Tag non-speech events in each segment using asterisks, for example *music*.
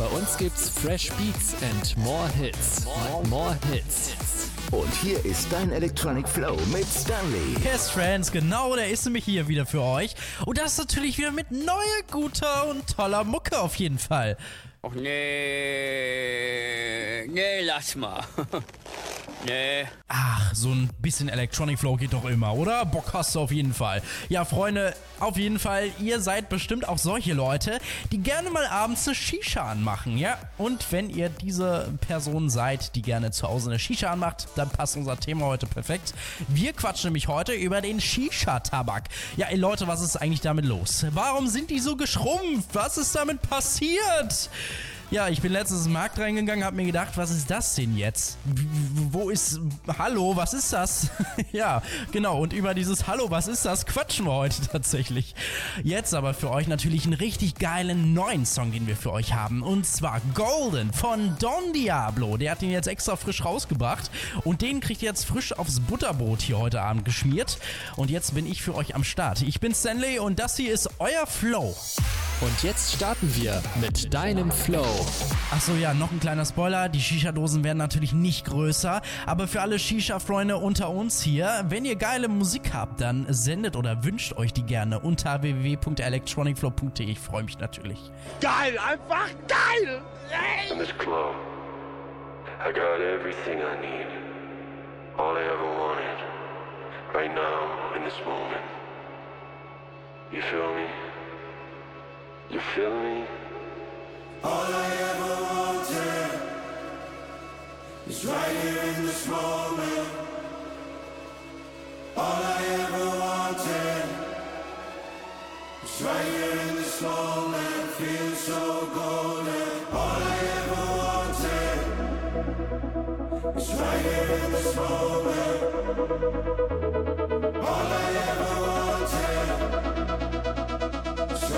Bei uns gibt's Fresh Beats and more Hits. More, more Hits. Und hier ist dein Electronic Flow mit Stanley. Yes, Friends, genau, der ist nämlich hier wieder für euch. Und das natürlich wieder mit neuer, guter und toller Mucke auf jeden Fall. Och nee, nee, lass mal. *laughs* nee. Ach, so ein bisschen Electronic Flow geht doch immer, oder? Bock hast du auf jeden Fall. Ja, Freunde, auf jeden Fall, ihr seid bestimmt auch solche Leute, die gerne mal abends eine Shisha anmachen, ja? Und wenn ihr diese Person seid, die gerne zu Hause eine Shisha anmacht, dann passt unser Thema heute perfekt. Wir quatschen nämlich heute über den Shisha-Tabak. Ja, ey Leute, was ist eigentlich damit los? Warum sind die so geschrumpft? Was ist damit passiert? Ja, ich bin letztens im Markt reingegangen, hab mir gedacht, was ist das denn jetzt? Wo ist. Hallo, was ist das? *laughs* ja, genau. Und über dieses Hallo, was ist das, quatschen wir heute *laughs* tatsächlich. Jetzt aber für euch natürlich einen richtig geilen neuen Song, den wir für euch haben. Und zwar Golden von Don Diablo. Der hat den jetzt extra frisch rausgebracht. Und den kriegt ihr jetzt frisch aufs Butterbrot hier heute Abend geschmiert. Und jetzt bin ich für euch am Start. Ich bin Stanley und das hier ist euer Flow. Und jetzt starten wir mit deinem Flow. Achso, ja, noch ein kleiner Spoiler. Die Shisha-Dosen werden natürlich nicht größer. Aber für alle Shisha-Freunde unter uns hier, wenn ihr geile Musik habt, dann sendet oder wünscht euch die gerne unter www.electronicflow.de. Ich freue mich natürlich. Geil, einfach geil! In this club, I got everything I need. All I ever wanted. Right now, in this moment. You feel me? You feel me? All I ever wanted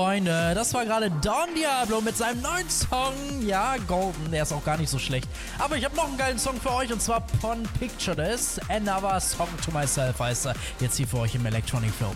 Freunde. Das war gerade Don Diablo mit seinem neuen Song. Ja, Golden. Der ist auch gar nicht so schlecht. Aber ich habe noch einen geilen Song für euch und zwar Pon Picture This. Another Song to Myself heißt er. Jetzt hier für euch im Electronic Film.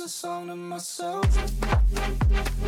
a song to myself.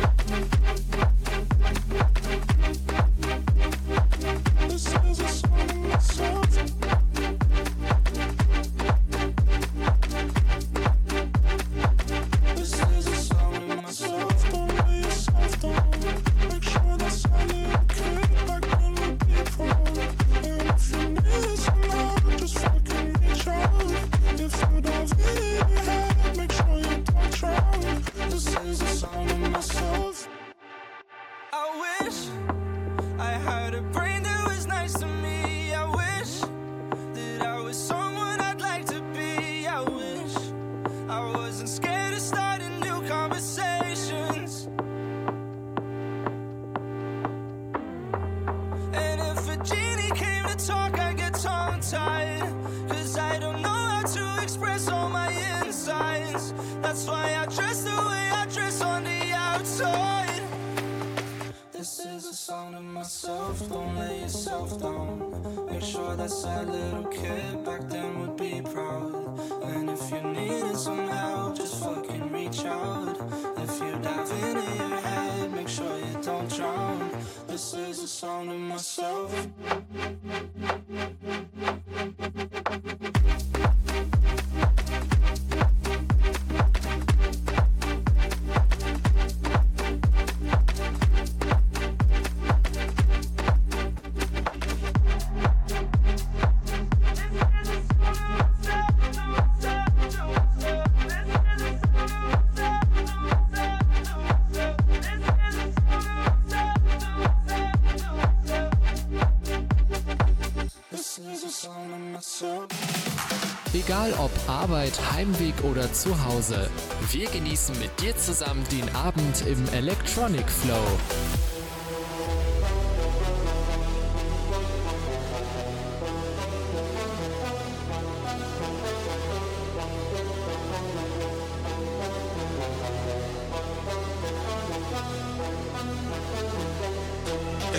Heimweg oder zu Hause. Wir genießen mit dir zusammen den Abend im Electronic Flow.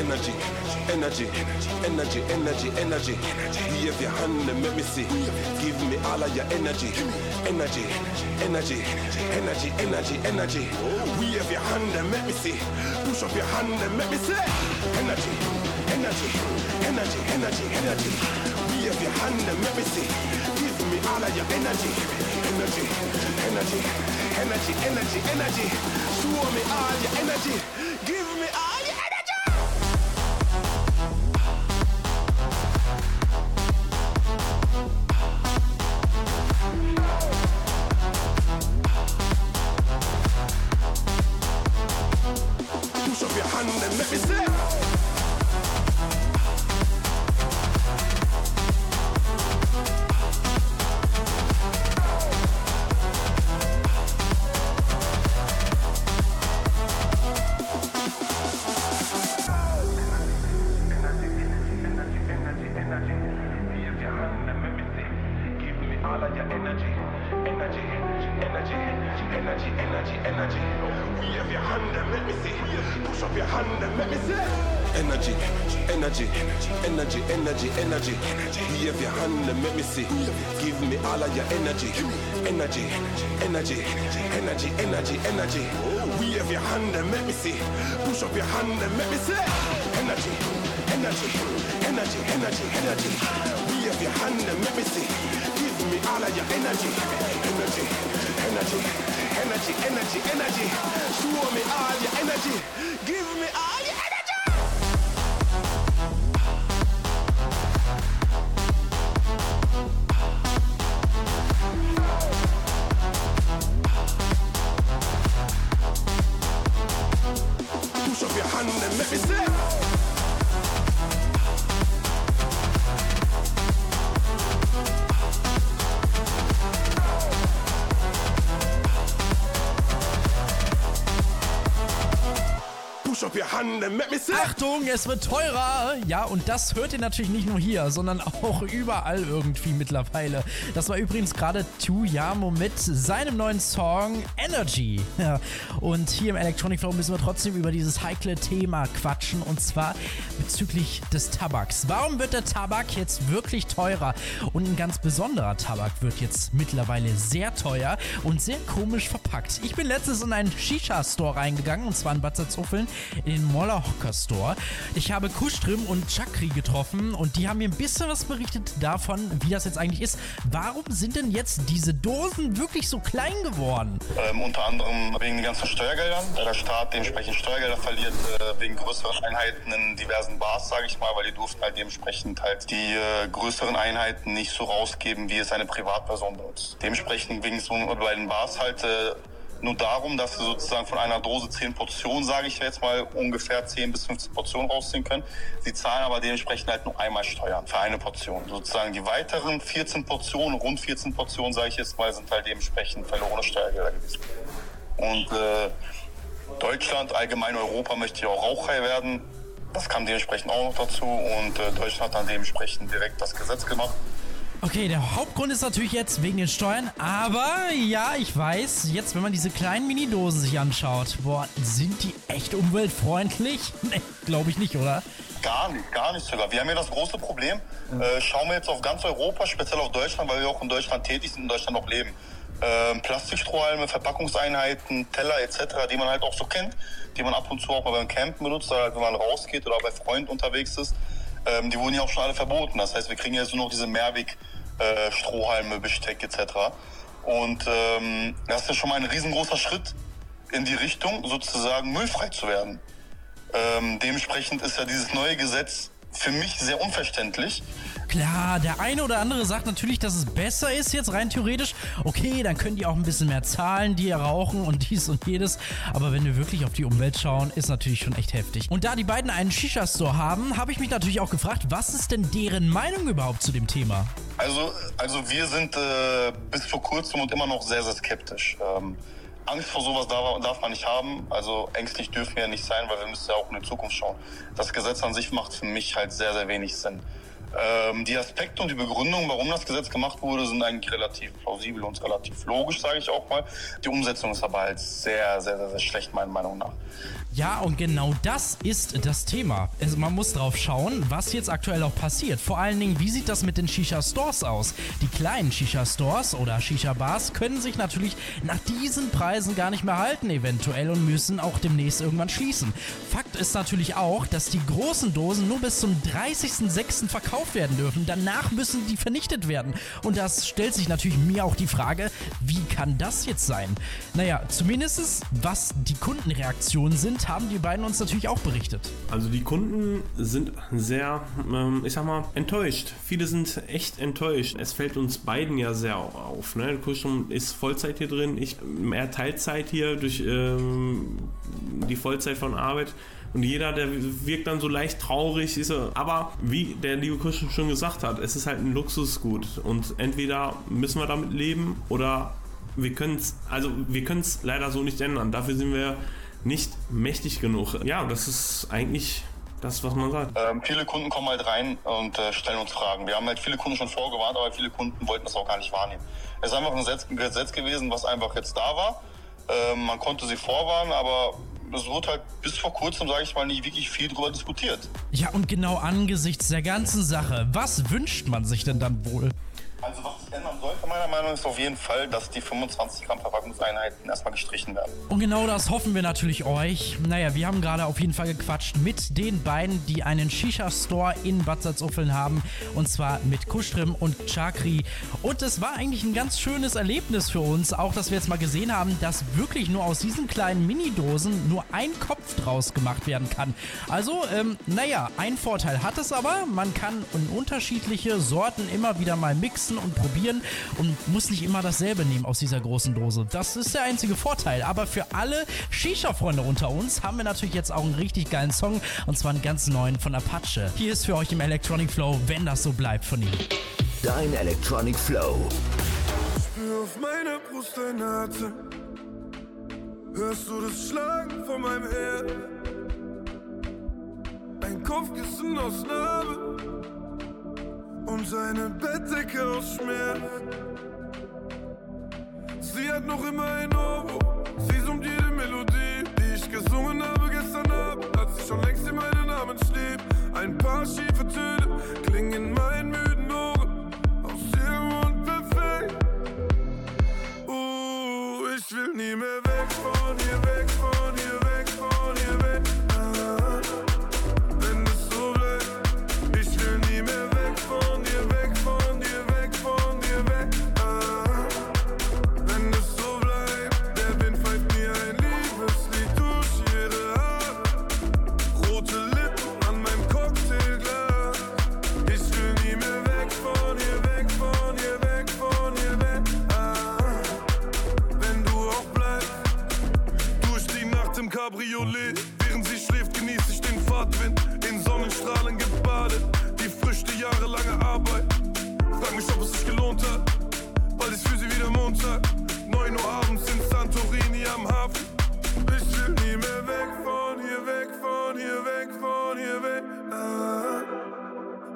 energy, energy, energy, energy, energy. Be of your hand and let me see. Give me all of your energy. Energy, energy, energy, energy, energy. We have your hand and let me see. Push up your hand and let me see. Energy, energy, energy, energy, energy. We have your hand and let me see. Give me all of your energy. Energy, energy, energy, energy, energy. Show me all your energy. Let me see. energy, energy. Be of your hand and let me see. Give me all of your energy, energy, energy, energy, energy, energy. Show me all your energy. Achtung, es wird teurer. Ja, und das hört ihr natürlich nicht nur hier, sondern auch überall irgendwie mittlerweile. Das war übrigens gerade Tuyamo mit seinem neuen Song Energy. *laughs* Und hier im Electronic Flow müssen wir trotzdem über dieses heikle Thema quatschen und zwar bezüglich des Tabaks. Warum wird der Tabak jetzt wirklich teurer? Und ein ganz besonderer Tabak wird jetzt mittlerweile sehr teuer und sehr komisch verpackt. Ich bin letztens in einen Shisha-Store reingegangen und zwar in Bad Salzuffeln in den Moller Hocker Store. Ich habe Kuschtrim und Chakri getroffen und die haben mir ein bisschen was berichtet davon, wie das jetzt eigentlich ist. Warum sind denn jetzt diese Dosen wirklich so klein geworden? Ähm, unter anderem wegen den ganzen Steuergeldern, der Staat dementsprechend Steuergelder verliert, äh, wegen größeren Einheiten in diversen Bars, sage ich mal, weil die durften halt dementsprechend halt die äh, größeren Einheiten nicht so rausgeben, wie es eine Privatperson benutzt. Dementsprechend ging es bei den Bars halt äh, nur darum, dass sie sozusagen von einer Dose 10 Portionen, sage ich jetzt mal, ungefähr 10 bis 15 Portionen rausziehen können. Sie zahlen aber dementsprechend halt nur einmal Steuern für eine Portion. Sozusagen die weiteren 14 Portionen, rund 14 Portionen, sage ich jetzt mal, sind halt dementsprechend verlorene Steuergelder gewesen. Und äh, Deutschland, allgemein Europa möchte ja auch rauchfrei werden. Das kam dementsprechend auch noch dazu und äh, Deutschland hat dann dementsprechend direkt das Gesetz gemacht. Okay, der Hauptgrund ist natürlich jetzt wegen den Steuern, aber ja, ich weiß, jetzt wenn man diese kleinen Mini-Dosen sich anschaut, boah, sind die echt umweltfreundlich? *laughs* Nee, glaube ich nicht, oder? Gar nicht, gar nicht sogar. Wir haben ja das große Problem. Äh, schauen wir jetzt auf ganz Europa, speziell auf Deutschland, weil wir auch in Deutschland tätig sind in Deutschland auch leben. Ähm, Plastikstrohhalme, Verpackungseinheiten, Teller etc., die man halt auch so kennt, die man ab und zu auch mal beim Campen benutzt, oder halt, wenn man rausgeht oder bei Freunden unterwegs ist. Ähm, die wurden ja auch schon alle verboten. Das heißt, wir kriegen jetzt nur noch diese Mehrweg-Strohhalme, Besteck etc. Und ähm, das ist schon mal ein riesengroßer Schritt in die Richtung, sozusagen müllfrei zu werden. Ähm, dementsprechend ist ja dieses neue Gesetz für mich sehr unverständlich. Klar, der eine oder andere sagt natürlich, dass es besser ist jetzt rein theoretisch. Okay, dann können die auch ein bisschen mehr zahlen, die rauchen und dies und jedes. Aber wenn wir wirklich auf die Umwelt schauen, ist natürlich schon echt heftig. Und da die beiden einen Shisha-Store haben, habe ich mich natürlich auch gefragt, was ist denn deren Meinung überhaupt zu dem Thema? Also, also wir sind äh, bis vor kurzem und immer noch sehr, sehr skeptisch. Ähm, Angst vor sowas darf, darf man nicht haben. Also ängstlich dürfen wir ja nicht sein, weil wir müssen ja auch in die Zukunft schauen. Das Gesetz an sich macht für mich halt sehr, sehr wenig Sinn. Ähm, die Aspekte und die Begründung, warum das Gesetz gemacht wurde, sind eigentlich relativ plausibel und relativ logisch, sage ich auch mal. Die Umsetzung ist aber halt sehr, sehr, sehr, sehr schlecht, meiner Meinung nach. Ja, und genau das ist das Thema. Also man muss drauf schauen, was jetzt aktuell auch passiert. Vor allen Dingen, wie sieht das mit den Shisha-Stores aus? Die kleinen Shisha-Stores oder Shisha-Bars können sich natürlich nach diesen Preisen gar nicht mehr halten eventuell und müssen auch demnächst irgendwann schließen. Fakt ist natürlich auch, dass die großen Dosen nur bis zum 30.06. verkauft werden dürfen. Danach müssen die vernichtet werden. Und das stellt sich natürlich mir auch die Frage, wie kann das jetzt sein? Naja, zumindest was die Kundenreaktionen sind, haben die beiden uns natürlich auch berichtet. Also die Kunden sind sehr, ähm, ich sag mal, enttäuscht. Viele sind echt enttäuscht. Es fällt uns beiden ja sehr auf. Ne? Kuschum ist Vollzeit hier drin, ich mehr Teilzeit hier durch ähm, die Vollzeit von Arbeit. Und jeder, der wirkt dann so leicht traurig, ist er. Aber wie der liebe Kuschum schon gesagt hat, es ist halt ein Luxusgut. Und entweder müssen wir damit leben oder wir können es, also wir können es leider so nicht ändern. Dafür sind wir nicht mächtig genug. Ja, das ist eigentlich das, was man sagt. Ähm, viele Kunden kommen halt rein und äh, stellen uns Fragen. Wir haben halt viele Kunden schon vorgewarnt, aber viele Kunden wollten das auch gar nicht wahrnehmen. Es ist einfach ein Gesetz, ein Gesetz gewesen, was einfach jetzt da war. Ähm, man konnte sie vorwarnen, aber es wurde halt bis vor kurzem, sage ich mal, nicht wirklich viel darüber diskutiert. Ja, und genau angesichts der ganzen Sache, was wünscht man sich denn dann wohl? Also was ändern sollte meiner Meinung nach ist auf jeden Fall, dass die 25 Gramm Verpackungseinheiten erstmal gestrichen werden. Und genau das hoffen wir natürlich euch. Naja, wir haben gerade auf jeden Fall gequatscht mit den beiden, die einen Shisha-Store in Bad Salzuffeln haben. Und zwar mit Kuschrim und Chakri. Und es war eigentlich ein ganz schönes Erlebnis für uns, auch dass wir jetzt mal gesehen haben, dass wirklich nur aus diesen kleinen Mini-Dosen nur ein Kopf draus gemacht werden kann. Also, ähm, naja, ein Vorteil hat es aber. Man kann unterschiedliche Sorten immer wieder mal mixen und probieren und muss nicht immer dasselbe nehmen aus dieser großen Dose. Das ist der einzige Vorteil. Aber für alle Shisha-Freunde unter uns haben wir natürlich jetzt auch einen richtig geilen Song und zwar einen ganz neuen von Apache. Hier ist für euch im Electronic Flow, wenn das so bleibt von ihm. Dein Electronic Flow. Spür auf meiner Brust dein Atem. Hörst du das Schlagen von meinem Herz? Ein Kopfkissen aus Narbe und eine Bettdecke aus Schmerz. Sie hat noch immer ein Ohr, sie summt jede Melodie, die ich gesungen habe gestern Abend, als ich schon längst in meinen Namen schrieb. Ein paar schiefe Töne klingen es sich gelohnt hat. Bald ist für sie wieder Montag. 9 Uhr abends in Santorini am Hafen. Ich will nie mehr weg von hier, weg von hier, weg von hier, weg. Ah,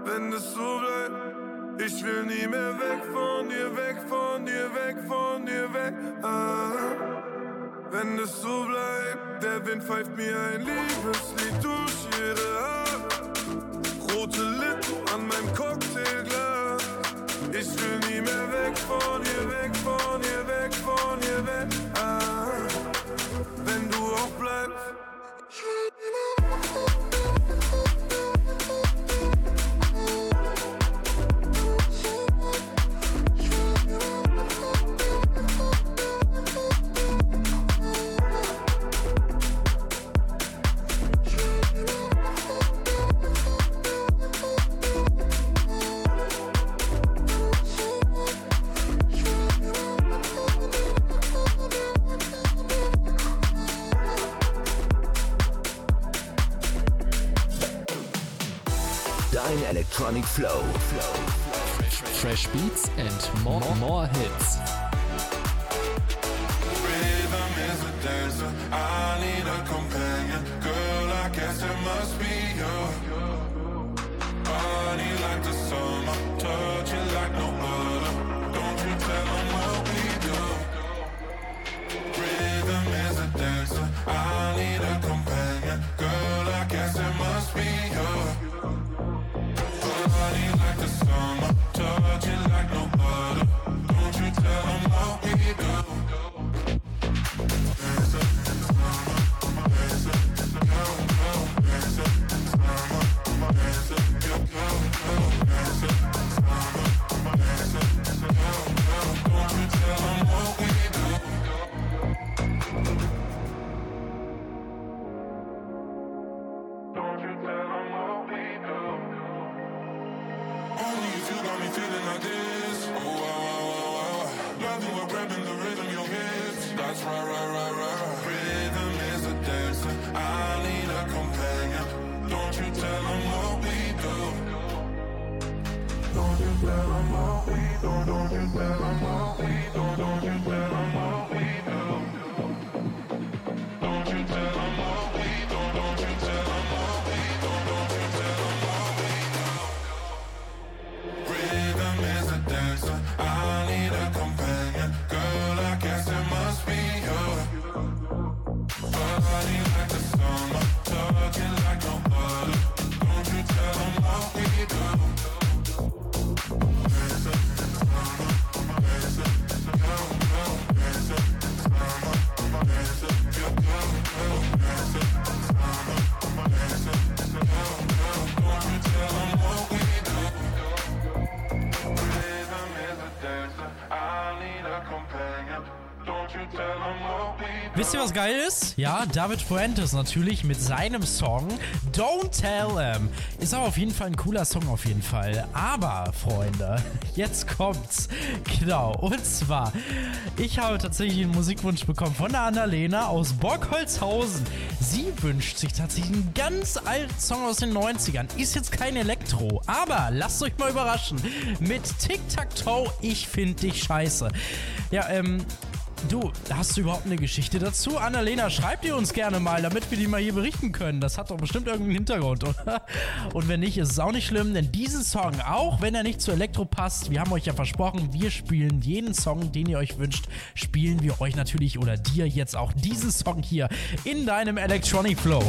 wenn es so bleibt. Ich will nie mehr weg von dir, weg von dir, weg von dir, weg. Ah, wenn es so bleibt, der Wind pfeift mir ein Liebeslied durch ihre Haare. Ich will nie mehr weg von hier, weg von this. Oh, wow, wow, wow, wow. Nothing but rapping the rhythm you hit. That's right, right, right, right. Rhythm is a dancer. I need a companion. Don't you tell 'em what we do. Don't you tell 'em what we do. Don't you tell 'em what we do. Don't you tell 'em what we do. geil ist? Ja, David Fuentes natürlich mit seinem Song Don't Tell Em. Ist auch auf jeden Fall ein cooler Song auf jeden Fall. Aber, Freunde, *laughs* jetzt kommt's. Genau, und zwar, ich habe tatsächlich einen Musikwunsch bekommen von der Annalena aus Borgholzhausen. Sie wünscht sich tatsächlich einen ganz alten Song aus den 90ern. Ist jetzt kein Elektro, aber lasst euch mal überraschen. Mit Tic Tac Toe, ich find dich scheiße. Ja, ähm, Du, hast du überhaupt eine Geschichte dazu? Annalena, schreib ihr uns gerne mal, damit wir die mal hier berichten können. Das hat doch bestimmt irgendeinen Hintergrund, oder? Und wenn nicht, ist es auch nicht schlimm, denn diesen Song, auch wenn er nicht zu Elektro passt, wir haben euch ja versprochen, wir spielen jeden Song, den ihr euch wünscht, spielen wir euch natürlich oder dir jetzt auch diesen Song hier in deinem Electronic Flow.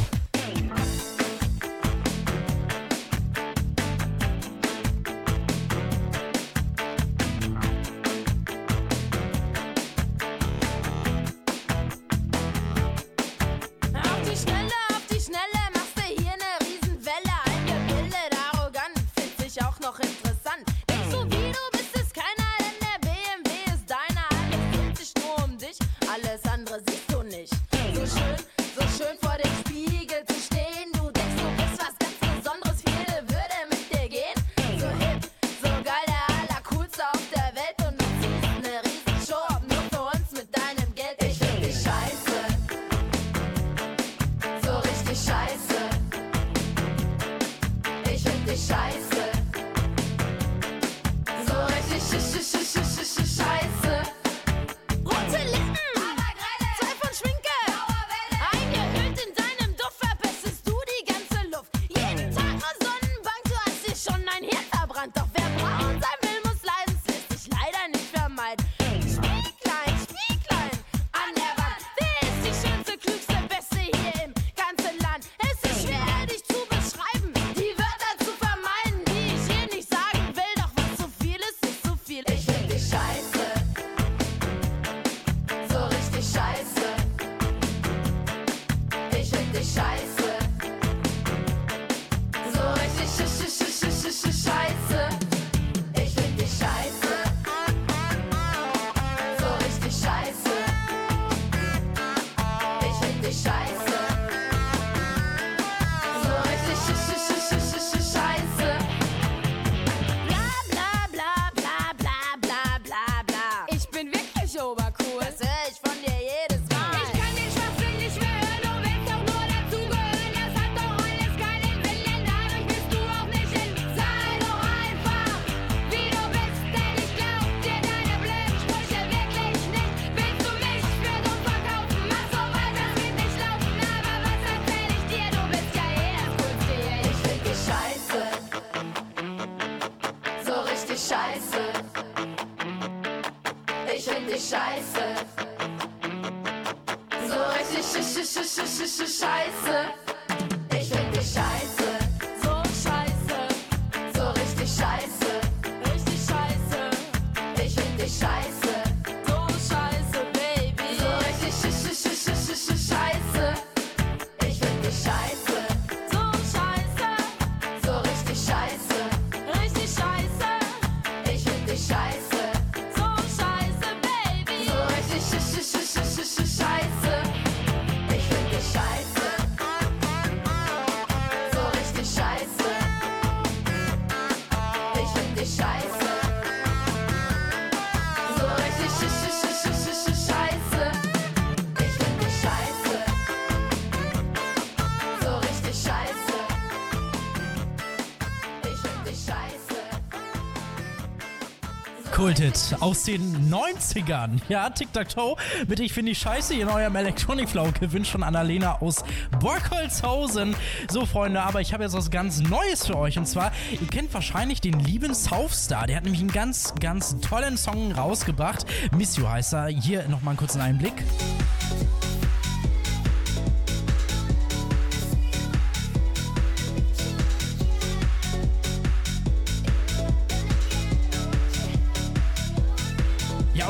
United aus den 90ern. Ja, Tic-Tac-Toe mit Ich finde die Scheiße in eurem Electronic Flow gewinnt schon Annalena aus Borkholzhausen. So, Freunde, aber ich habe jetzt was ganz Neues für euch. Und zwar, ihr kennt wahrscheinlich den lieben Southstar. Der hat nämlich einen ganz, ganz tollen Song rausgebracht. Miss You heißt er. Hier nochmal einen kurzen Einblick.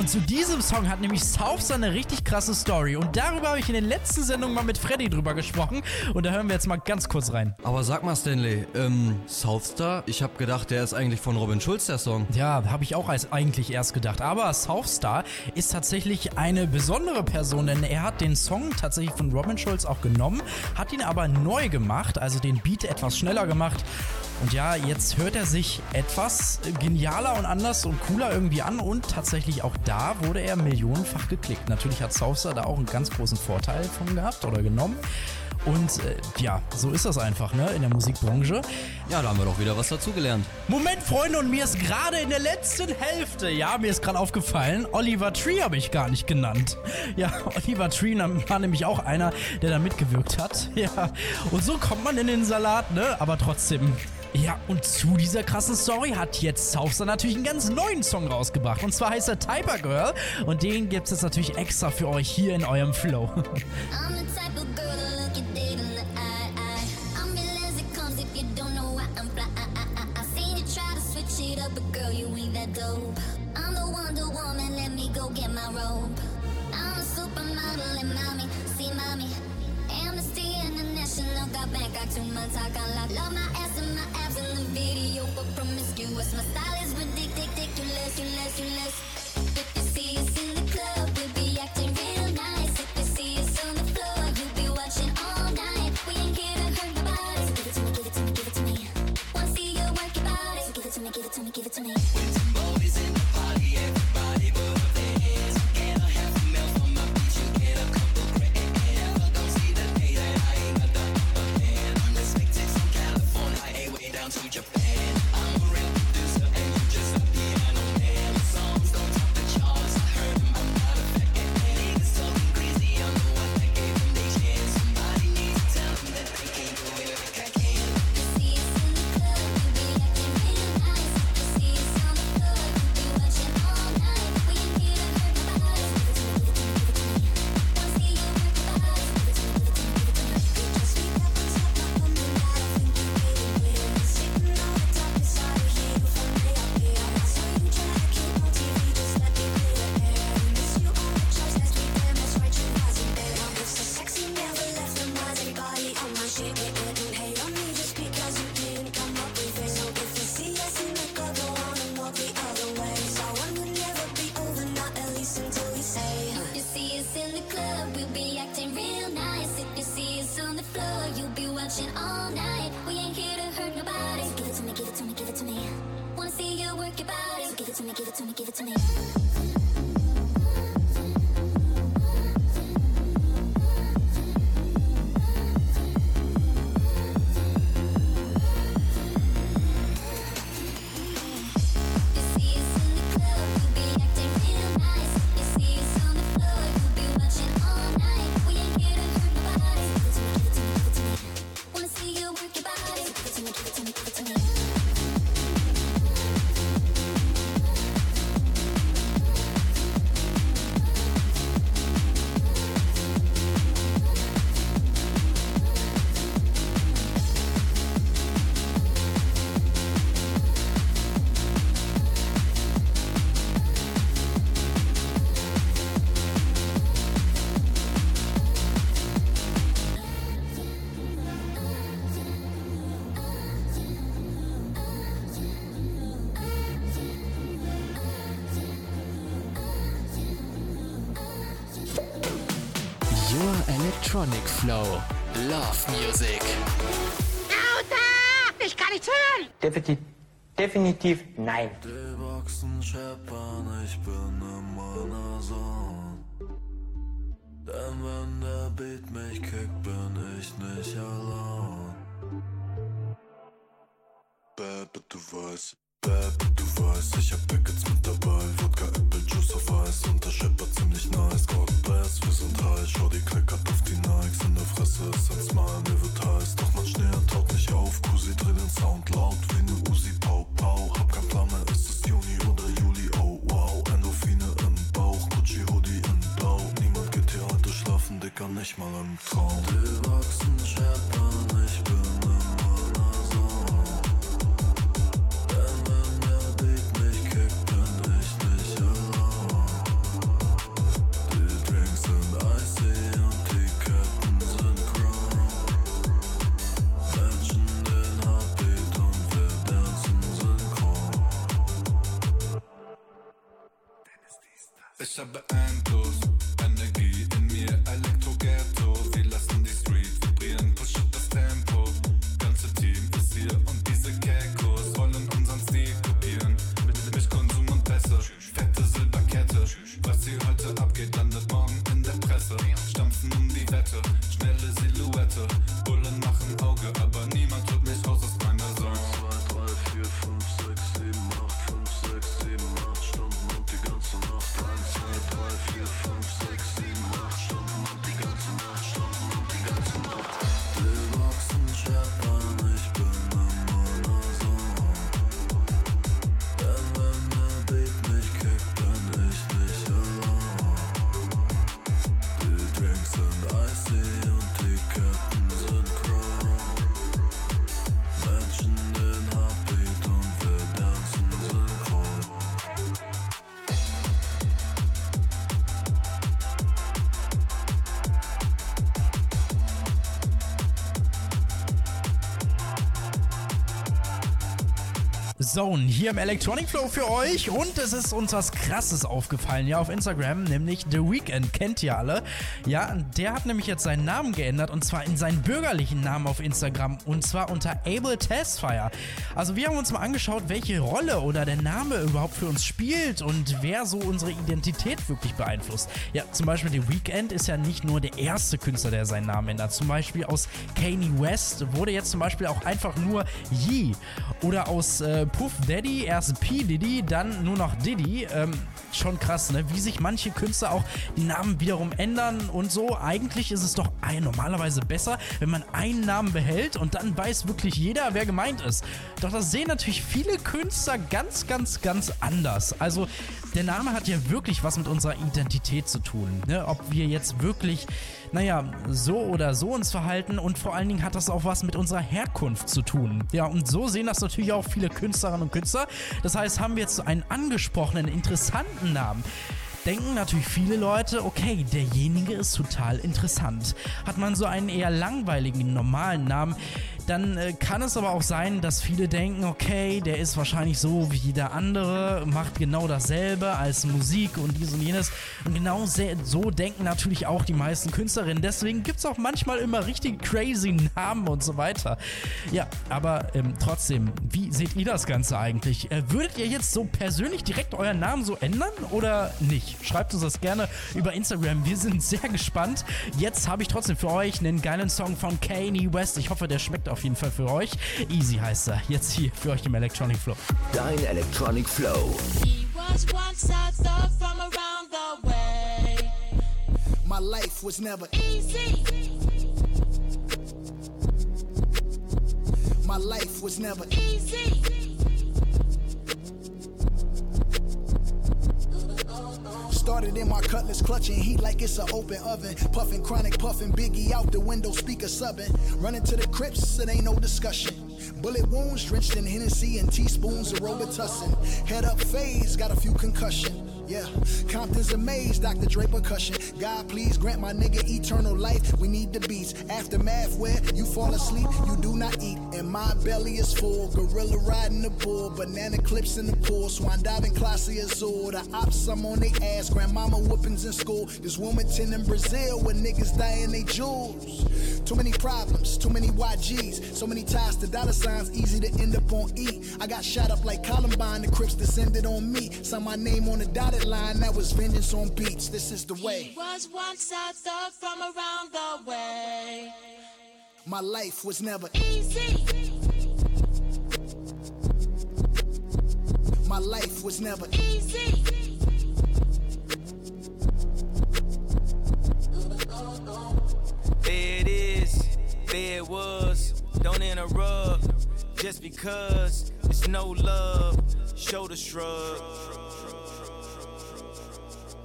Zu diesem Song hat nämlich Southstar eine richtig krasse Story. Und darüber habe ich in den letzten Sendungen mal mit Freddy drüber gesprochen. Und da hören wir jetzt mal ganz kurz rein. Aber sag mal, Stanley, ähm, Southstar, ich habe gedacht, der ist eigentlich von Robin Schulz, der Song. Ja, habe ich auch als eigentlich erst gedacht. Aber Southstar ist tatsächlich eine besondere Person, denn er hat den Song tatsächlich von Robin Schulz auch genommen, hat ihn aber neu gemacht, also den Beat etwas schneller gemacht. Und ja, jetzt hört er sich etwas genialer und anders und cooler irgendwie an und tatsächlich auch da wurde er millionenfach geklickt. Natürlich hat Southstar da auch einen ganz großen Vorteil von gehabt oder genommen. Und äh, ja, so ist das einfach, ne, in der Musikbranche. Ja, da haben wir doch wieder was dazugelernt. Moment, Freunde, und mir ist gerade in der letzten Hälfte, ja, mir ist gerade aufgefallen, Oliver Tree habe ich gar nicht genannt. Ja, *laughs* Oliver Tree war nämlich auch einer, der da mitgewirkt hat. *laughs* Ja, und so kommt man in den Salat, ne, aber trotzdem. Ja, und zu dieser krassen Story hat jetzt Southstar natürlich einen ganz neuen Song rausgebracht. Und zwar heißt er Typer Girl. Und den gibt es jetzt natürlich extra für euch hier in eurem Flow. I'm the type of girl to look you dead in International got back, got too much talk. I love, my ass and my abs in the video, but promiscuous. My style is ridiculous, ridiculous, ridiculous. If you see us in the club, we'll be acting real nice. If you see us on the floor, you'll be watching all night. We ain't here to hurt nobody. Give it to me, give it to me, give it to me. Wanna see you work body. So give it to me, give it to me, give it to me. Electronic Flow. Love Music. Lauter! Ich kann nichts hören! Definitiv, definitiv nein. Die Boxen scheppern, ich bin immer nah so. Denn wenn der Beat mich kickt, bin ich nicht allein. Baby, du weißt, Baby, du weißt, ich hab Packets mit dabei. Wodka, Apple Juice auf Eis und der scheppert ziemlich nice. God bless, wir sind high, schau kleckert auf die Nikes. In der Fresse ist ein Smile, mir wird heiß. Doch mein Schnee taut nicht auf. Kusi dreh den Sound laut wie ne Uzi, Pau, Pau. Hab kein Plan mehr, ist es Juni oder Juli, oh wow. Endorphine im Bauch, Gucci Hoodie in Blau. Niemand geht hier heute schlafen, Dicker, nicht mal im Traum. Zone hier im Electronic Flow für euch. Und es ist uns was krasses aufgefallen, ja, auf Instagram, nämlich The Weeknd, kennt ihr alle. Ja, der hat nämlich jetzt seinen Namen geändert und zwar in seinen bürgerlichen Namen auf Instagram und zwar unter Abel Tesfire. Also wir haben uns mal angeschaut, welche Rolle oder der Name überhaupt für uns spielt und wer so unsere Identität wirklich beeinflusst. Ja, zum Beispiel The Weeknd ist ja nicht nur der erste Künstler, der seinen Namen ändert. Zum Beispiel aus Kanye West wurde jetzt zum Beispiel auch einfach nur Yee oder aus äh, Puff Daddy, erst P. Diddy, dann nur noch Diddy. Ähm, schon krass, ne? Wie sich manche Künstler auch die Namen wiederum ändern und so. Eigentlich ist es doch normalerweise besser, wenn man einen Namen behält und dann weiß wirklich jeder, wer gemeint ist. Doch das sehen natürlich viele Künstler ganz, ganz, ganz anders. Also der Name hat ja wirklich was mit unserer Identität zu tun. Ne? Ob wir jetzt wirklich, naja, so oder so uns verhalten und vor allen Dingen hat das auch was mit unserer Herkunft zu tun. Ja, und so sehen das natürlich auch viele Künstlerinnen und Künstler. Das heißt, haben wir jetzt einen angesprochenen, interessanten Namen denken natürlich viele Leute, okay, derjenige ist total interessant. Hat man so einen eher langweiligen, normalen Namen, dann äh, kann es aber auch sein, dass viele denken, okay, der ist wahrscheinlich so wie jeder andere, macht genau dasselbe als Musik und dies und jenes. Und genau so denken natürlich auch die meisten Künstlerinnen. Deswegen gibt es auch manchmal immer richtig crazy Namen und so weiter. Ja, aber ähm, trotzdem, wie seht ihr das Ganze eigentlich? Äh, würdet ihr jetzt so persönlich direkt euren Namen so ändern oder nicht? Schreibt uns das gerne über Instagram. Wir sind sehr gespannt. Jetzt habe ich trotzdem für euch einen geilen Song von Kanye West. Ich hoffe, der schmeckt auf jeden Fall für euch. Easy heißt er. Jetzt hier für euch im Electronic Flow. Dein Electronic Flow. He was once a thug from around the way. My life was never Easy. My life was never Easy. Started in my cutlass, clutching heat like it's an open oven. Puffing chronic, puffing Biggie out the window, speaker subbing. Running to the crypts, it ain't no discussion. Bullet wounds drenched in Hennessy and teaspoons of Robitussin. Head up phase, got a few concussion. Yeah, Compton's amazed, Dr. Dre percussion. God, please grant my nigga eternal life. We need the beats. Aftermath where you fall asleep, you do not eat. And my belly is full. Gorilla riding the bull, banana clips in the pool. Swan diving classy azul. The ops, I'm on they ass. Grandmama whoopings in school. This Wilmington in Brazil where niggas dying they jewels. Too many problems, too many YGs, so many ties to dollar signs, easy to end up on E. I got shot up like Columbine, the Crips descended on me. Saw my name on the dotted line, that was vengeance on beats. This is the way. He was once a thug from around the way. My life was never Easy. My life was never Easy. There it is, there it was. Don't interrupt, just because it's no love. Shoulder shrug.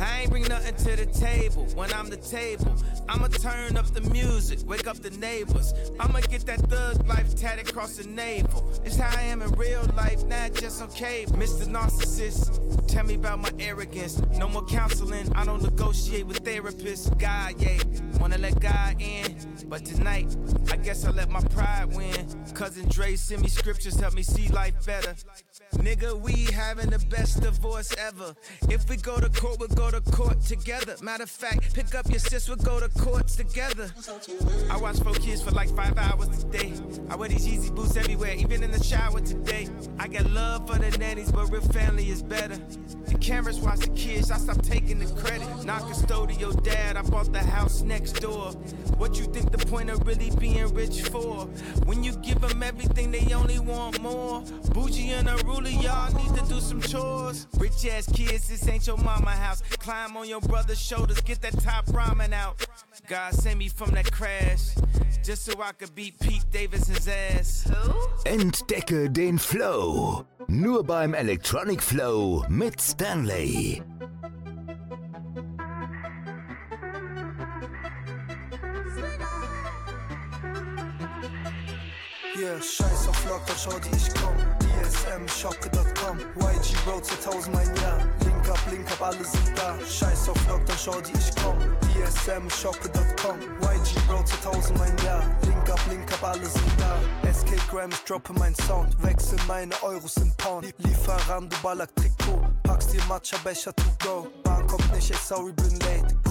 I ain't bring nothing to the table when I'm the table. I'ma turn up the music, wake up the neighbors. I'ma get that thug life tatted across the navel. It's how I am in real life, not just on okay. Mr. Narcissist, tell me about my arrogance. No more counseling, I don't negotiate with therapists. God, yeah, wanna let God in. But tonight, I guess I let my pride win. Cousin Dre send me scriptures, help me see life better. Nigga, we having the best divorce ever. If we go to court, we'll go to court together. Matter of fact, pick up your sis, we'll go to courts together. I watch four kids for like five hours a day. I wear these Yeezy boots everywhere, even in the shower today. I got love for the nannies, but real family is better. The cameras watch the kids, I stop taking the credit. Not custodial dad, I bought the house next door. What you think the point of really being rich for? When you give them everything, they only want more. Bougie and a ruler, y'all need to do some chores. Rich ass kids, this ain't your mama house. Climb on your brother's shoulders, get that top ramen out. God send me from that crash, just so I could beat Pete Davidson's ass. Entdecke den Flow. Nur beim Electronic Flow mit Stanley. Yeah, scheiß auf Locker, schau die ich komm. DSM, Shopke.com, YG Road 2000 mein Jahr. Link up, Link up, alle sind da. Scheiß auf Locker, schau die ich komm. DSM, Shopke.com, YG Road 2000 mein Jahr. Link up, Link up, alle sind da. SK Grams, droppe mein Sound. Wechsel meine Euros in Pound. Lieferando, Ballack, Trikot. Packst dir Matcha-Becher to go. Bahn kommt nicht, ey, sorry, bin late.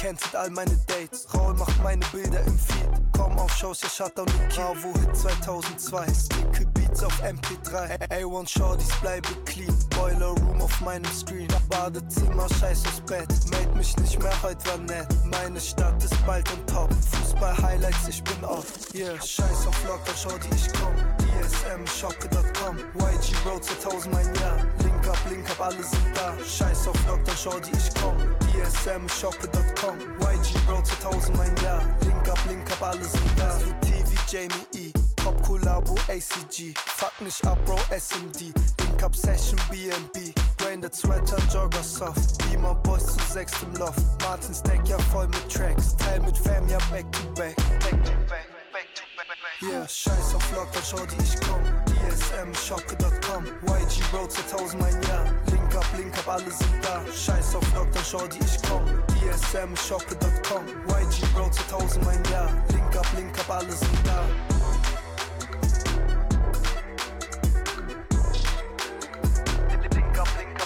Cancelt all meine Dates. Raul macht meine Bilder im Feed. Komm auf Shows, ja, Shutdown Kiel. Bravo Hit 2002. Sticky Beats auf MP3. A1 Shorties bleibe clean. Boiler Room auf meinem Screen. Badezimmer, scheiß aufs Bett. Meld mich nicht mehr, heute war nett. Meine Stadt ist bald on top. Fußball Highlights, ich bin off. Yeah, scheiß auf Locker, schau die ich komm. DSM, Shopke.com. YG Road 2000 mein Jahr. Link up, Link up, alle sind da. Scheiß auf Locker, schau die ich komm. DSM, Shopke.com. YG Road 2000 mein Jahr. Link up, Link up, alle sind da. TV, Jamie E. Pop Collabo, ACG. Fuck nicht ab, Bro, SMD. Link up Session, BNB. Branded Sweater, Jogger Soft. Beamer Boys zu sechs im Loft. Martin Stack ja voll mit Tracks. Teil mit Fam, ja back to back. Back to back, back to back, back. Yeah, scheiß auf Locker, schau die ich komm. DSM, Shopke.com. YG Road 2000 mein Jahr. Link up, Link up, alle sind da. Scheiß auf Locker, schau die ich komm. DSM, Shopke.com. YG Road 2000 mein Jahr. Link up, Link up, alle sind da.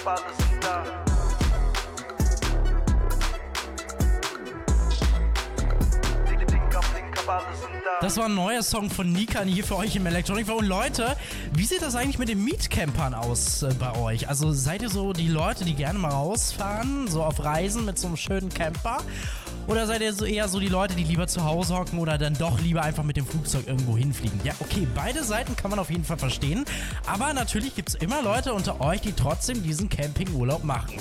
Up, Link up, Das war ein neuer Song von Nikan hier für euch im Electronic Flow. Und Leute, wie sieht das eigentlich mit den Mietcampern aus äh, bei euch? Also seid ihr so die Leute, die gerne mal rausfahren, so auf Reisen mit so einem schönen Camper? Oder seid ihr so eher so die Leute, die lieber zu Hause hocken oder dann doch lieber einfach mit dem Flugzeug irgendwo hinfliegen? Ja, okay, beide Seiten kann man auf jeden Fall verstehen. Aber natürlich gibt es immer Leute unter euch, die trotzdem diesen Campingurlaub machen.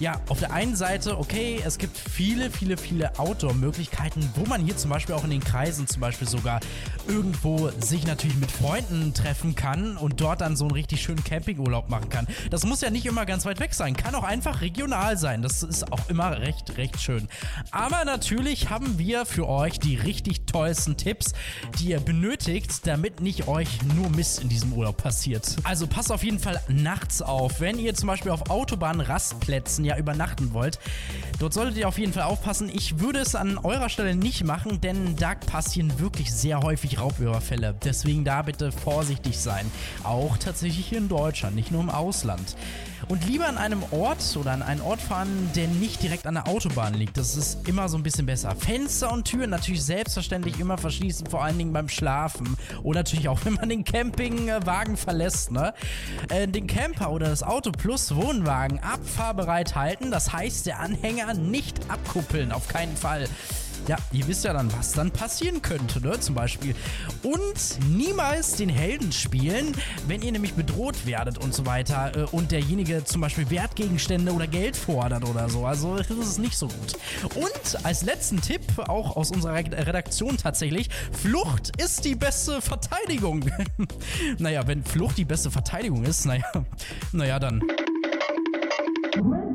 Ja, auf der einen Seite, okay, es gibt viele, viele, viele Outdoor-Möglichkeiten, wo man hier zum Beispiel auch in den Kreisen zum Beispiel sogar irgendwo sich natürlich mit Freunden treffen kann und dort dann so einen richtig schönen Campingurlaub machen kann. Das muss ja nicht immer ganz weit weg sein, kann auch einfach regional sein. Das ist auch immer recht, recht schön. Aber natürlich haben wir für euch die richtig tollsten Tipps, die ihr benötigt, damit nicht euch nur Mist in diesem Urlaub passiert. Also passt auf jeden Fall nachts auf, wenn ihr zum Beispiel auf Autobahnrastplätzen ja übernachten wollt. Dort solltet ihr auf jeden Fall aufpassen. Ich würde es an eurer Stelle nicht machen, denn da passieren wirklich sehr häufig Raubüberfälle. Deswegen da bitte vorsichtig sein. Auch tatsächlich hier in Deutschland, nicht nur im Ausland. Und lieber an einem Ort oder an einen Ort fahren, der nicht direkt an der Autobahn liegt. Das ist immer so ein bisschen besser. Fenster und Türen natürlich selbstverständlich immer verschließen, vor allen Dingen beim Schlafen. Oder natürlich auch, *laughs* wenn man den Campingwagen verlässt. Ne? Äh, den Camper oder das Auto plus Wohnwagen abfahrbereit halten. Das heißt, der Anhänger nicht abkuppeln, auf keinen Fall. Ja, ihr wisst ja dann, was dann passieren könnte, ne? Zum Beispiel. Und niemals den Helden spielen, wenn ihr nämlich bedroht werdet und so weiter äh, und derjenige zum Beispiel Wertgegenstände oder Geld fordert oder so. Also das ist nicht so gut. Und als letzten Tipp, auch aus unserer Redaktion tatsächlich, Flucht ist die beste Verteidigung. *laughs* naja, wenn Flucht die beste Verteidigung ist, naja, *laughs* naja dann. *laughs*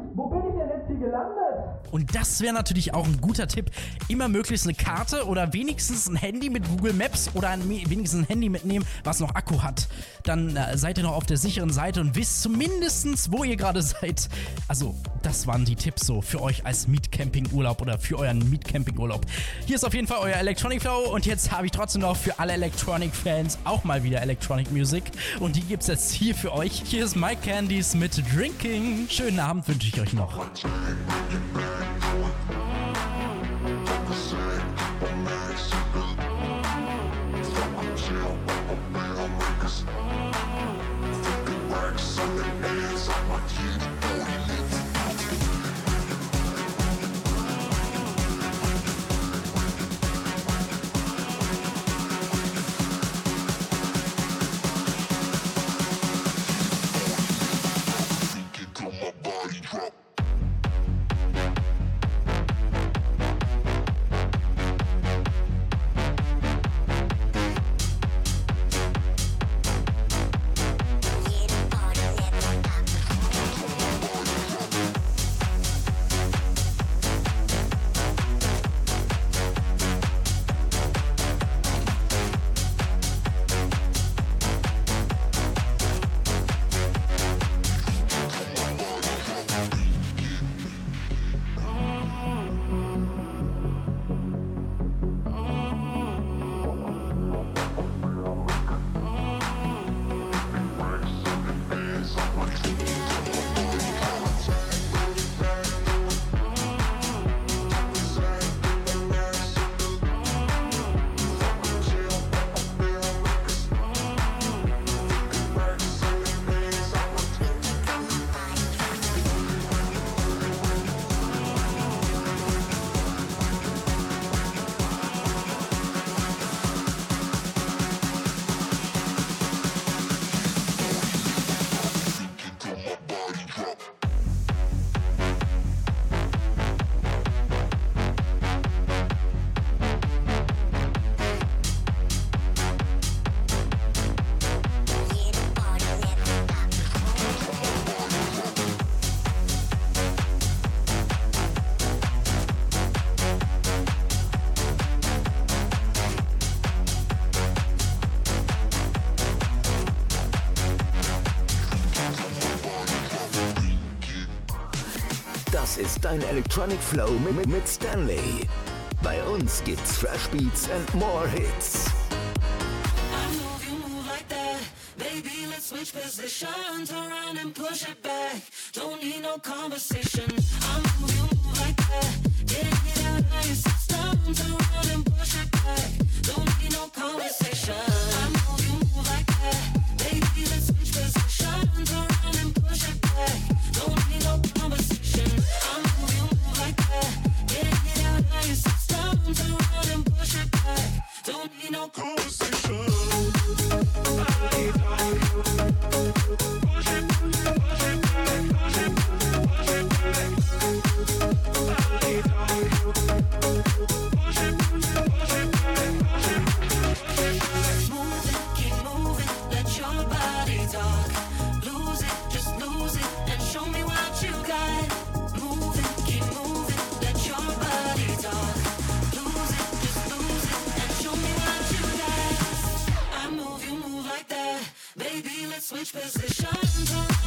Und das wäre natürlich auch ein guter Tipp. Immer möglichst eine Karte oder wenigstens ein Handy mit Google Maps oder ein, wenigstens ein Handy mitnehmen, was noch Akku hat. Dann äh, seid ihr noch auf der sicheren Seite und wisst zumindestens, wo ihr gerade *laughs* seid. Also, das waren die Tipps so für euch als Mietcampingurlaub oder für euren Mietcampingurlaub. Hier ist auf jeden Fall euer Electronic Flow und jetzt habe ich trotzdem noch für alle Electronic-Fans auch mal wieder Electronic Music und die gibt's jetzt hier für euch. Hier ist Mike Candies mit Drinking. Schönen Abend wünsche ich euch noch. i Ist dein Electronic Flow mit, mit Stanley. Bei uns gibt's Fresh Beats and more Hits. Baby, let's switch positions around and push it back. Switch positions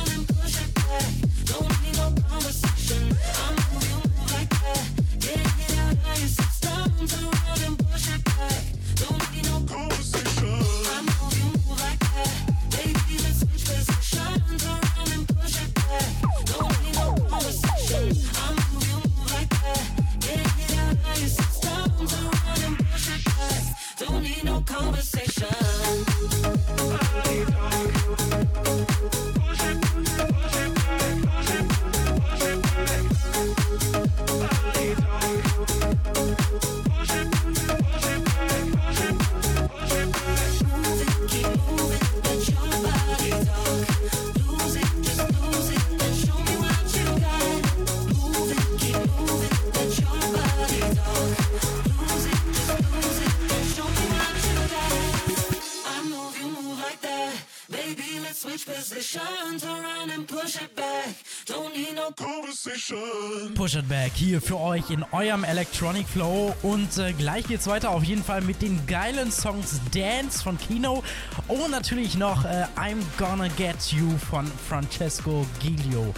It Back hier für euch in eurem Electronic Flow. Und äh, gleich geht's weiter auf jeden Fall mit den geilen Songs Dance von Kino und natürlich noch äh, I'm Gonna Get You von Francesco Giglio.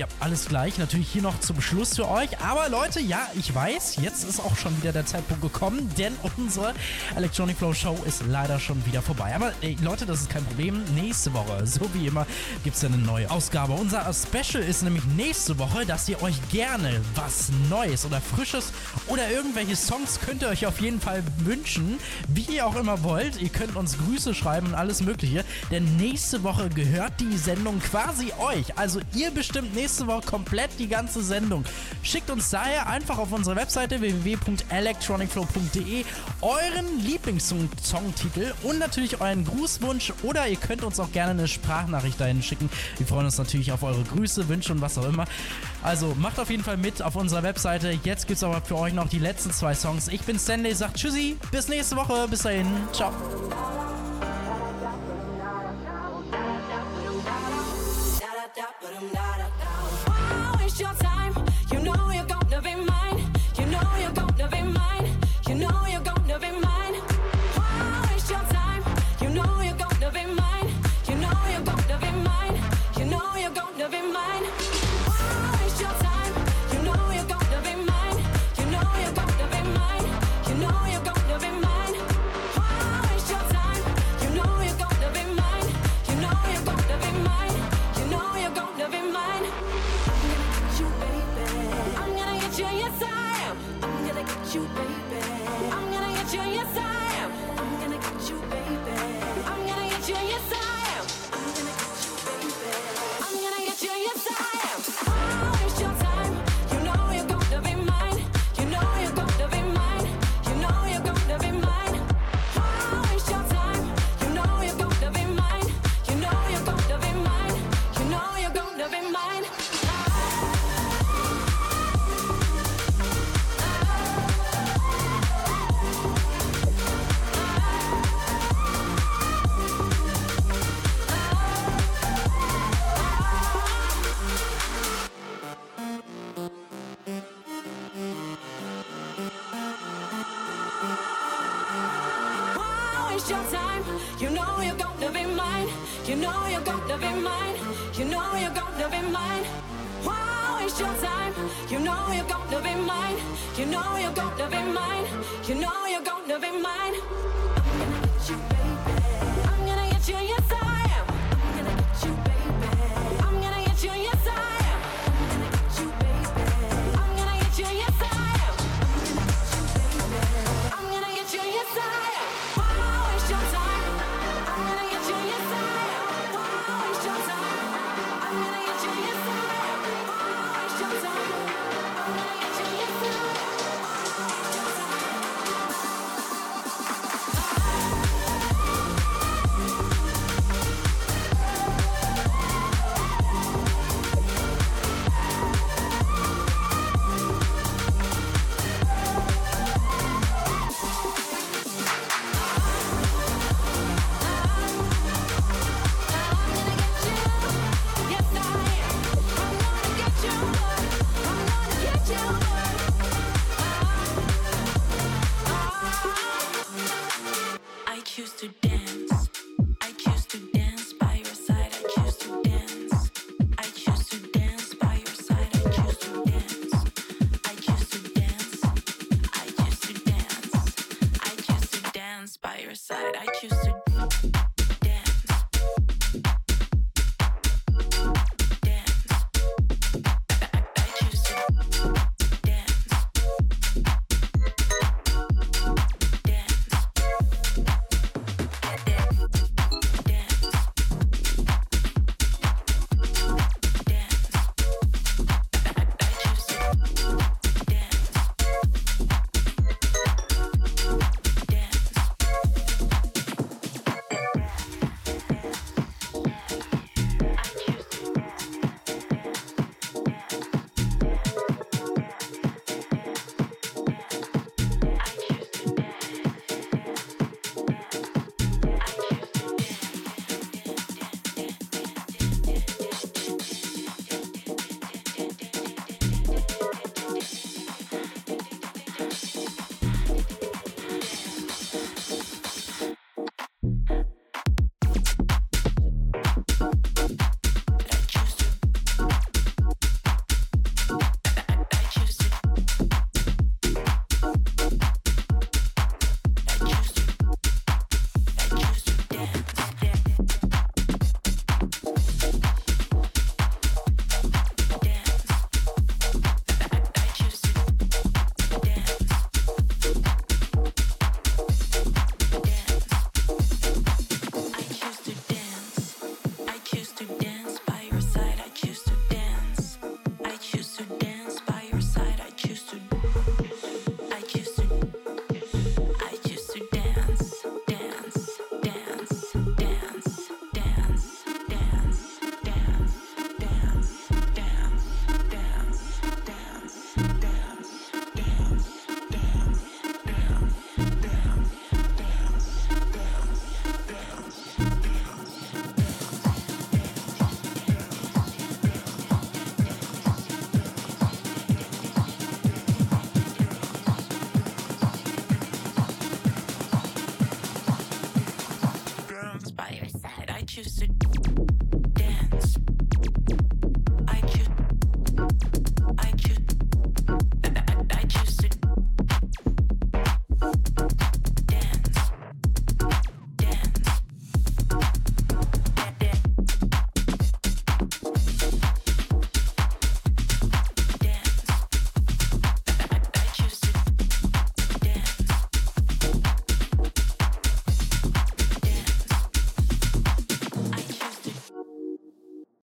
Ja, alles gleich. Natürlich hier noch zum Schluss für euch. Aber Leute, ja, ich weiß, jetzt ist auch schon wieder der Zeitpunkt gekommen, denn unsere Electronic Flow Show ist leider schon wieder vorbei. Aber ey, Leute, das ist kein Problem. Nächste Woche, so wie immer, gibt es eine neue Ausgabe. Unser Special ist nämlich nächste Woche, dass ihr euch gerne was Neues oder Frisches oder irgendwelche Songs könnt ihr euch auf jeden Fall wünschen, wie ihr auch immer wollt. Ihr könnt uns Grüße schreiben und alles Mögliche, denn nächste Woche gehört die Sendung quasi euch. Also ihr bestimmt nächste Woche komplett die ganze Sendung. Schickt uns daher einfach auf unsere Webseite www.electronicflow.de euren Lieblingssongtitel und natürlich euren Grußwunsch oder ihr könnt uns auch gerne eine Sprachnachricht dahin schicken. Wir freuen uns natürlich auf eure Grüße, Wünsche und was auch immer. Also macht auf jeden Fall mit auf unserer Webseite. Jetzt gibt es aber für euch noch die letzten zwei Songs. Ich bin Stanley, sagt Tschüssi, bis nächste Woche, bis dahin, ciao. Why